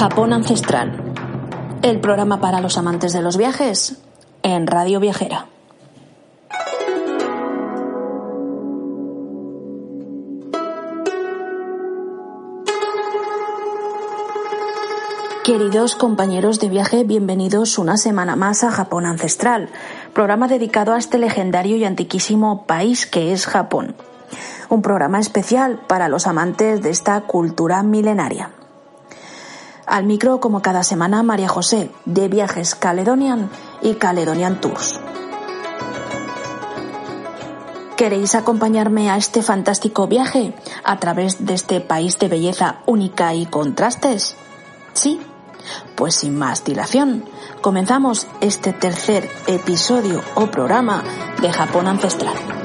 Japón Ancestral, el programa para los amantes de los viajes en Radio Viajera. Queridos compañeros de viaje, bienvenidos una semana más a Japón Ancestral, programa dedicado a este legendario y antiquísimo país que es Japón. Un programa especial para los amantes de esta cultura milenaria. Al micro, como cada semana, María José, de Viajes Caledonian y Caledonian Tours. ¿Queréis acompañarme a este fantástico viaje a través de este país de belleza única y contrastes? ¿Sí? Pues sin más dilación, comenzamos este tercer episodio o programa de Japón Ancestral.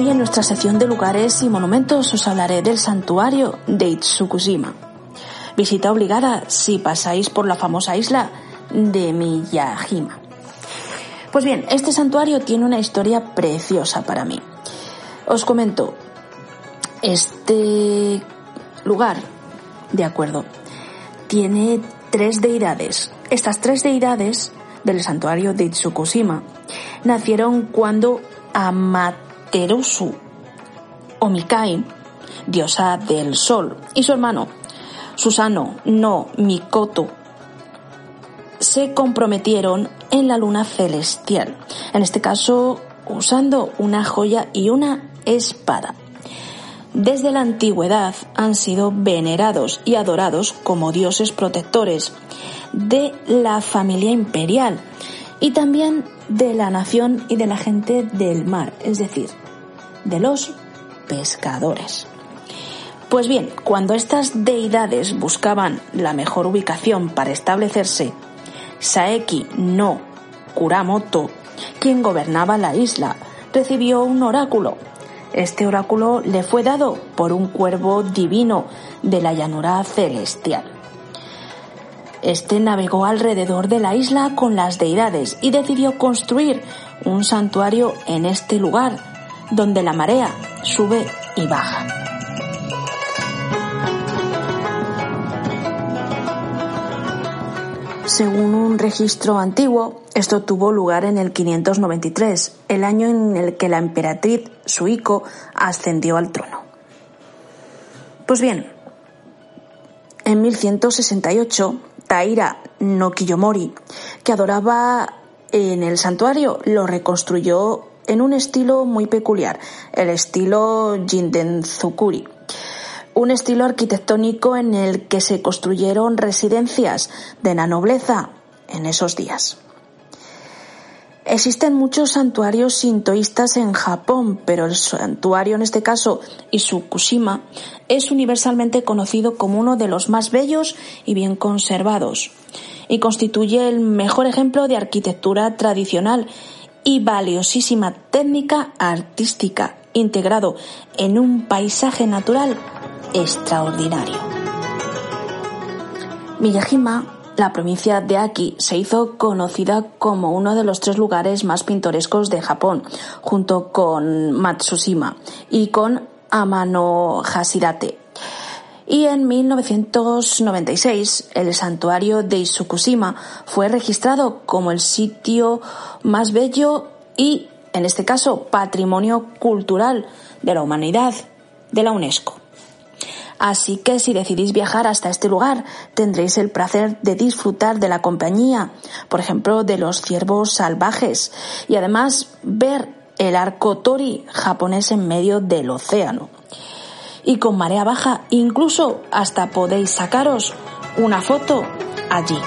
Hoy en nuestra sección de lugares y monumentos os hablaré del santuario de Itsukushima. Visita obligada si pasáis por la famosa isla de Miyajima. Pues bien, este santuario tiene una historia preciosa para mí. Os comento, este lugar, de acuerdo, tiene tres deidades. Estas tres deidades del santuario de Itsukushima nacieron cuando Amaterasu Omikai, diosa del sol, y su hermano Susano no Mikoto se comprometieron en la luna celestial. En este caso, usando una joya y una espada. Desde la antigüedad han sido venerados y adorados como dioses protectores de la familia imperial y también de la nación y de la gente del mar, es decir, de los pescadores. Pues bien, cuando estas deidades buscaban la mejor ubicación para establecerse, Saeki no Kuramoto, quien gobernaba la isla, recibió un oráculo este oráculo le fue dado por un cuervo divino de la llanura celestial. Este navegó alrededor de la isla con las deidades y decidió construir un santuario en este lugar, donde la marea sube y baja. Según un registro antiguo, esto tuvo lugar en el 593, el año en el que la emperatriz Suiko ascendió al trono. Pues bien, en 1168, Taira no Kiyomori, que adoraba en el santuario, lo reconstruyó en un estilo muy peculiar, el estilo Jindenzukuri un estilo arquitectónico en el que se construyeron residencias de la nobleza en esos días. Existen muchos santuarios sintoístas en Japón, pero el santuario en este caso, Isukushima, es universalmente conocido como uno de los más bellos y bien conservados, y constituye el mejor ejemplo de arquitectura tradicional y valiosísima técnica artística integrado en un paisaje natural extraordinario. Miyajima, la provincia de Aki, se hizo conocida como uno de los tres lugares más pintorescos de Japón, junto con Matsushima y con Amano Hashirate. Y en 1996 el santuario de Isukushima fue registrado como el sitio más bello y, en este caso, patrimonio cultural de la humanidad de la UNESCO. Así que si decidís viajar hasta este lugar, tendréis el placer de disfrutar de la compañía, por ejemplo, de los ciervos salvajes y además ver el arco Tori japonés en medio del océano. Y con marea baja incluso hasta podéis sacaros una foto allí.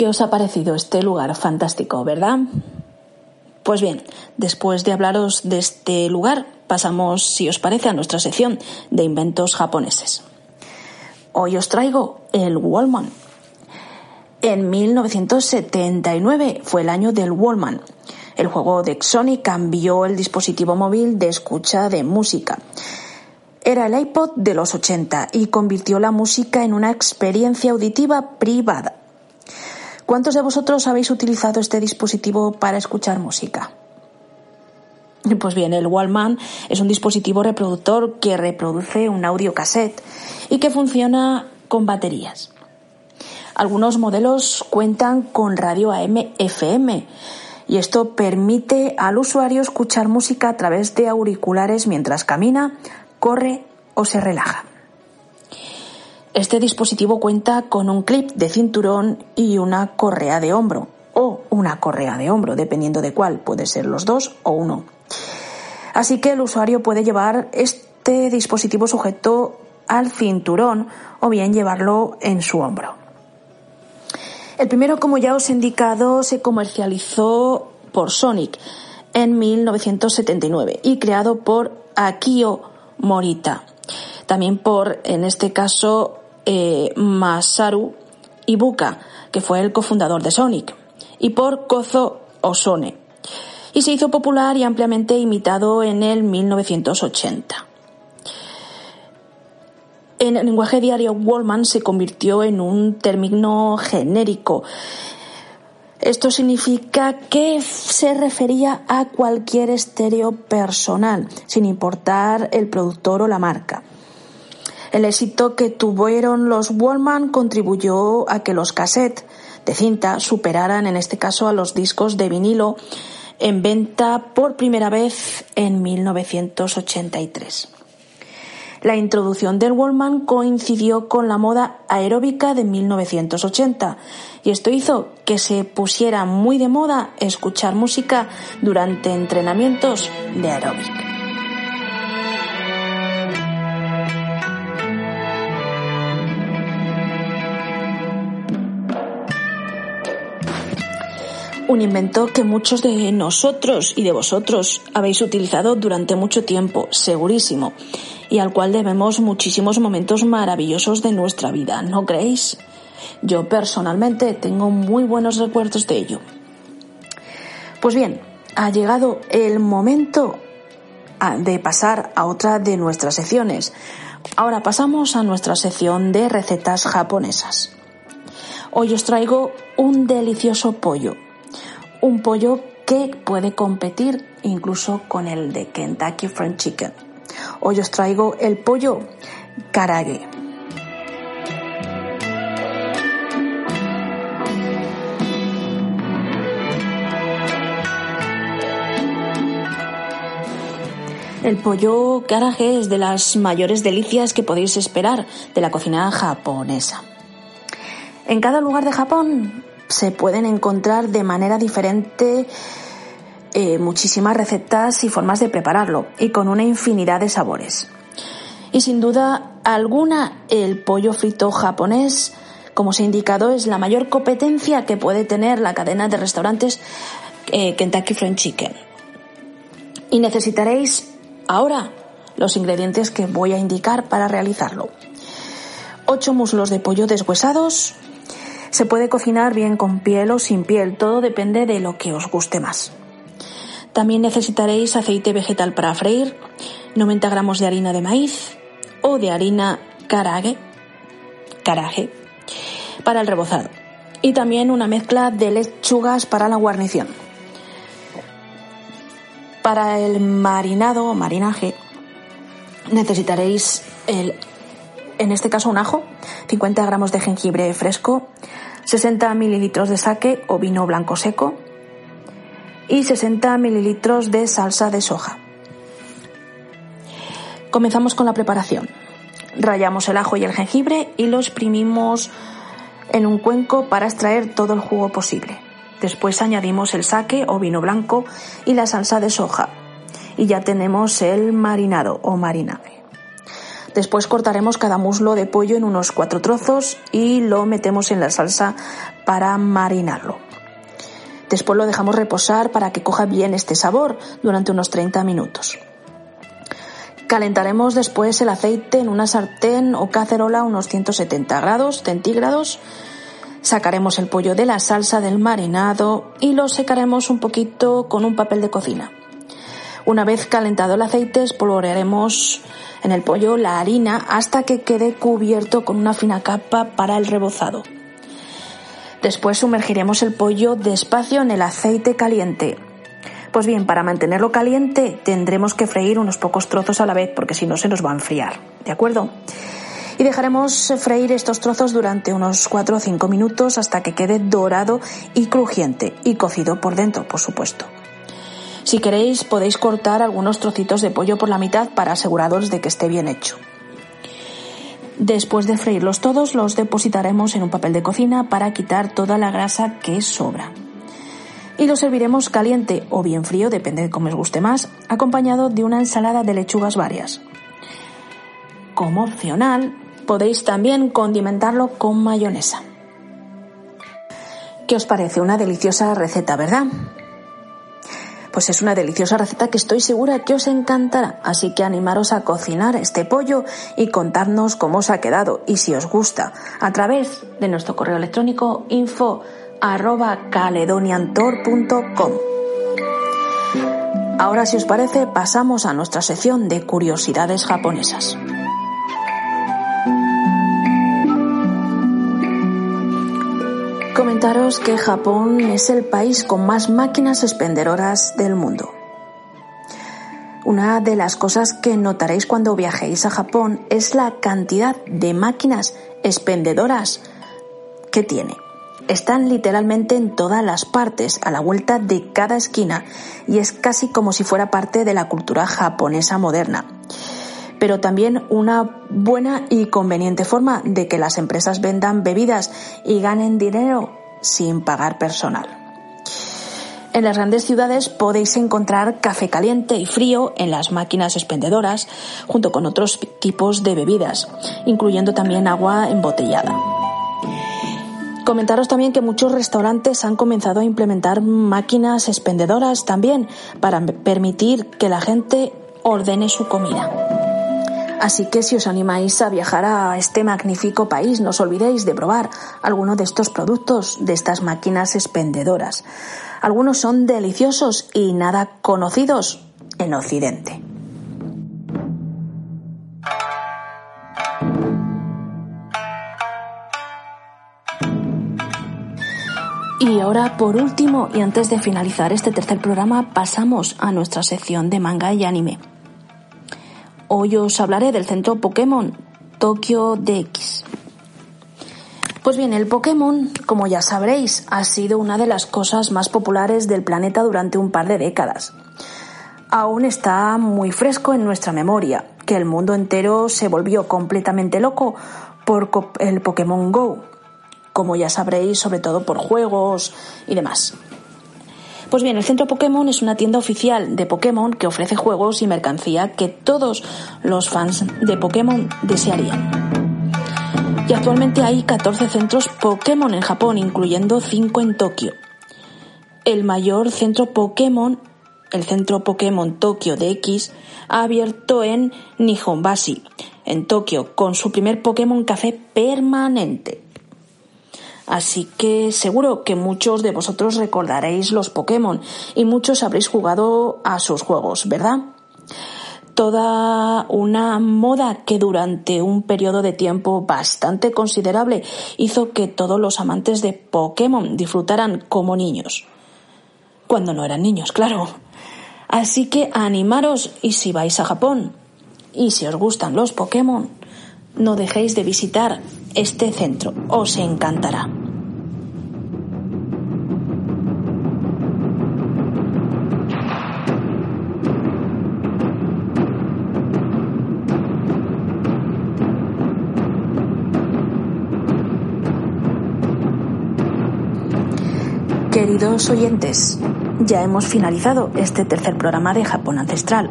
¿Qué os ha parecido este lugar fantástico, verdad? Pues bien, después de hablaros de este lugar, pasamos, si os parece, a nuestra sección de inventos japoneses. Hoy os traigo el Wallman. En 1979 fue el año del Wallman. El juego de Sony cambió el dispositivo móvil de escucha de música. Era el iPod de los 80 y convirtió la música en una experiencia auditiva privada. ¿Cuántos de vosotros habéis utilizado este dispositivo para escuchar música? Pues bien, el Wallman es un dispositivo reproductor que reproduce un audio cassette y que funciona con baterías. Algunos modelos cuentan con radio AM-FM y esto permite al usuario escuchar música a través de auriculares mientras camina, corre o se relaja. Este dispositivo cuenta con un clip de cinturón y una correa de hombro o una correa de hombro, dependiendo de cuál, puede ser los dos o uno. Así que el usuario puede llevar este dispositivo sujeto al cinturón o bien llevarlo en su hombro. El primero, como ya os he indicado, se comercializó por Sonic en 1979 y creado por Akio Morita. También por, en este caso, eh, Masaru Ibuka, que fue el cofundador de Sonic, y por Kozo Osone. Y se hizo popular y ampliamente imitado en el 1980. En el lenguaje diario, Wallman se convirtió en un término genérico. Esto significa que se refería a cualquier estéreo personal, sin importar el productor o la marca. El éxito que tuvieron los Wallman contribuyó a que los cassettes de cinta superaran en este caso a los discos de vinilo en venta por primera vez en 1983. La introducción del Wallman coincidió con la moda aeróbica de 1980 y esto hizo que se pusiera muy de moda escuchar música durante entrenamientos de aeróbic. Un invento que muchos de nosotros y de vosotros habéis utilizado durante mucho tiempo, segurísimo, y al cual debemos muchísimos momentos maravillosos de nuestra vida, ¿no creéis? Yo personalmente tengo muy buenos recuerdos de ello. Pues bien, ha llegado el momento de pasar a otra de nuestras secciones. Ahora pasamos a nuestra sección de recetas japonesas. Hoy os traigo un delicioso pollo, un pollo que puede competir incluso con el de Kentucky Fried Chicken. Hoy os traigo el pollo karage. El pollo karage es de las mayores delicias que podéis esperar de la cocina japonesa. En cada lugar de Japón se pueden encontrar de manera diferente eh, muchísimas recetas y formas de prepararlo y con una infinidad de sabores. Y sin duda alguna el pollo frito japonés, como se ha indicado, es la mayor competencia que puede tener la cadena de restaurantes eh, Kentucky Fried Chicken. Y necesitaréis ahora los ingredientes que voy a indicar para realizarlo. 8 muslos de pollo deshuesados, se puede cocinar bien con piel o sin piel, todo depende de lo que os guste más. También necesitaréis aceite vegetal para freír, 90 gramos de harina de maíz o de harina karage para el rebozado y también una mezcla de lechugas para la guarnición. Para el marinado o marinaje necesitaréis el, en este caso un ajo, 50 gramos de jengibre fresco, 60 mililitros de sake o vino blanco seco y 60 mililitros de salsa de soja. Comenzamos con la preparación. Rayamos el ajo y el jengibre y los exprimimos en un cuenco para extraer todo el jugo posible. Después añadimos el sake o vino blanco y la salsa de soja y ya tenemos el marinado o marinaje. Después cortaremos cada muslo de pollo en unos cuatro trozos y lo metemos en la salsa para marinarlo. Después lo dejamos reposar para que coja bien este sabor durante unos 30 minutos. Calentaremos después el aceite en una sartén o cacerola a unos 170 grados centígrados. Sacaremos el pollo de la salsa del marinado y lo secaremos un poquito con un papel de cocina. Una vez calentado el aceite, espolvorearemos en el pollo la harina hasta que quede cubierto con una fina capa para el rebozado. Después sumergiremos el pollo despacio en el aceite caliente. Pues bien, para mantenerlo caliente tendremos que freír unos pocos trozos a la vez porque si no se nos va a enfriar. ¿De acuerdo? y dejaremos freír estos trozos durante unos 4 o 5 minutos hasta que quede dorado y crujiente y cocido por dentro, por supuesto. Si queréis podéis cortar algunos trocitos de pollo por la mitad para aseguraros de que esté bien hecho. Después de freírlos todos, los depositaremos en un papel de cocina para quitar toda la grasa que sobra. Y lo serviremos caliente o bien frío, depende de cómo os guste más, acompañado de una ensalada de lechugas varias. Como opcional, Podéis también condimentarlo con mayonesa. ¿Qué os parece? Una deliciosa receta, ¿verdad? Pues es una deliciosa receta que estoy segura que os encantará, así que animaros a cocinar este pollo y contarnos cómo os ha quedado y si os gusta a través de nuestro correo electrónico info caledoniantor.com. Ahora, si os parece, pasamos a nuestra sección de curiosidades japonesas. Comentaros que Japón es el país con más máquinas expendedoras del mundo. Una de las cosas que notaréis cuando viajéis a Japón es la cantidad de máquinas expendedoras que tiene. Están literalmente en todas las partes, a la vuelta de cada esquina, y es casi como si fuera parte de la cultura japonesa moderna pero también una buena y conveniente forma de que las empresas vendan bebidas y ganen dinero sin pagar personal. En las grandes ciudades podéis encontrar café caliente y frío en las máquinas expendedoras, junto con otros tipos de bebidas, incluyendo también agua embotellada. Comentaros también que muchos restaurantes han comenzado a implementar máquinas expendedoras también para permitir que la gente ordene su comida. Así que si os animáis a viajar a este magnífico país, no os olvidéis de probar alguno de estos productos, de estas máquinas expendedoras. Algunos son deliciosos y nada conocidos en Occidente. Y ahora, por último, y antes de finalizar este tercer programa, pasamos a nuestra sección de manga y anime. Hoy os hablaré del centro Pokémon Tokyo DX. Pues bien, el Pokémon, como ya sabréis, ha sido una de las cosas más populares del planeta durante un par de décadas. Aún está muy fresco en nuestra memoria, que el mundo entero se volvió completamente loco por el Pokémon Go, como ya sabréis, sobre todo por juegos y demás. Pues bien, el Centro Pokémon es una tienda oficial de Pokémon que ofrece juegos y mercancía que todos los fans de Pokémon desearían. Y actualmente hay 14 centros Pokémon en Japón, incluyendo 5 en Tokio. El mayor centro Pokémon, el centro Pokémon Tokio DX, ha abierto en Nihonbashi, en Tokio, con su primer Pokémon Café permanente. Así que seguro que muchos de vosotros recordaréis los Pokémon y muchos habréis jugado a sus juegos, ¿verdad? Toda una moda que durante un periodo de tiempo bastante considerable hizo que todos los amantes de Pokémon disfrutaran como niños. Cuando no eran niños, claro. Así que animaros y si vais a Japón y si os gustan los Pokémon, no dejéis de visitar este centro, os encantará. Queridos oyentes, ya hemos finalizado este tercer programa de Japón Ancestral,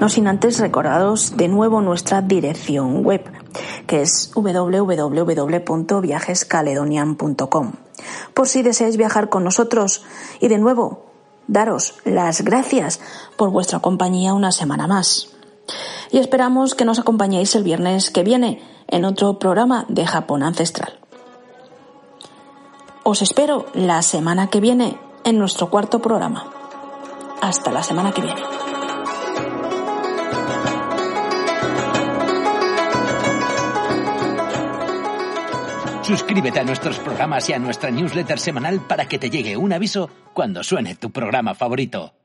no sin antes recordaros de nuevo nuestra dirección web, que es www.viajescaledonian.com, por si deseáis viajar con nosotros y de nuevo daros las gracias por vuestra compañía una semana más. Y esperamos que nos acompañéis el viernes que viene en otro programa de Japón Ancestral. Os espero la semana que viene en nuestro cuarto programa. Hasta la semana que viene. Suscríbete a nuestros programas y a nuestra newsletter semanal para que te llegue un aviso cuando suene tu programa favorito.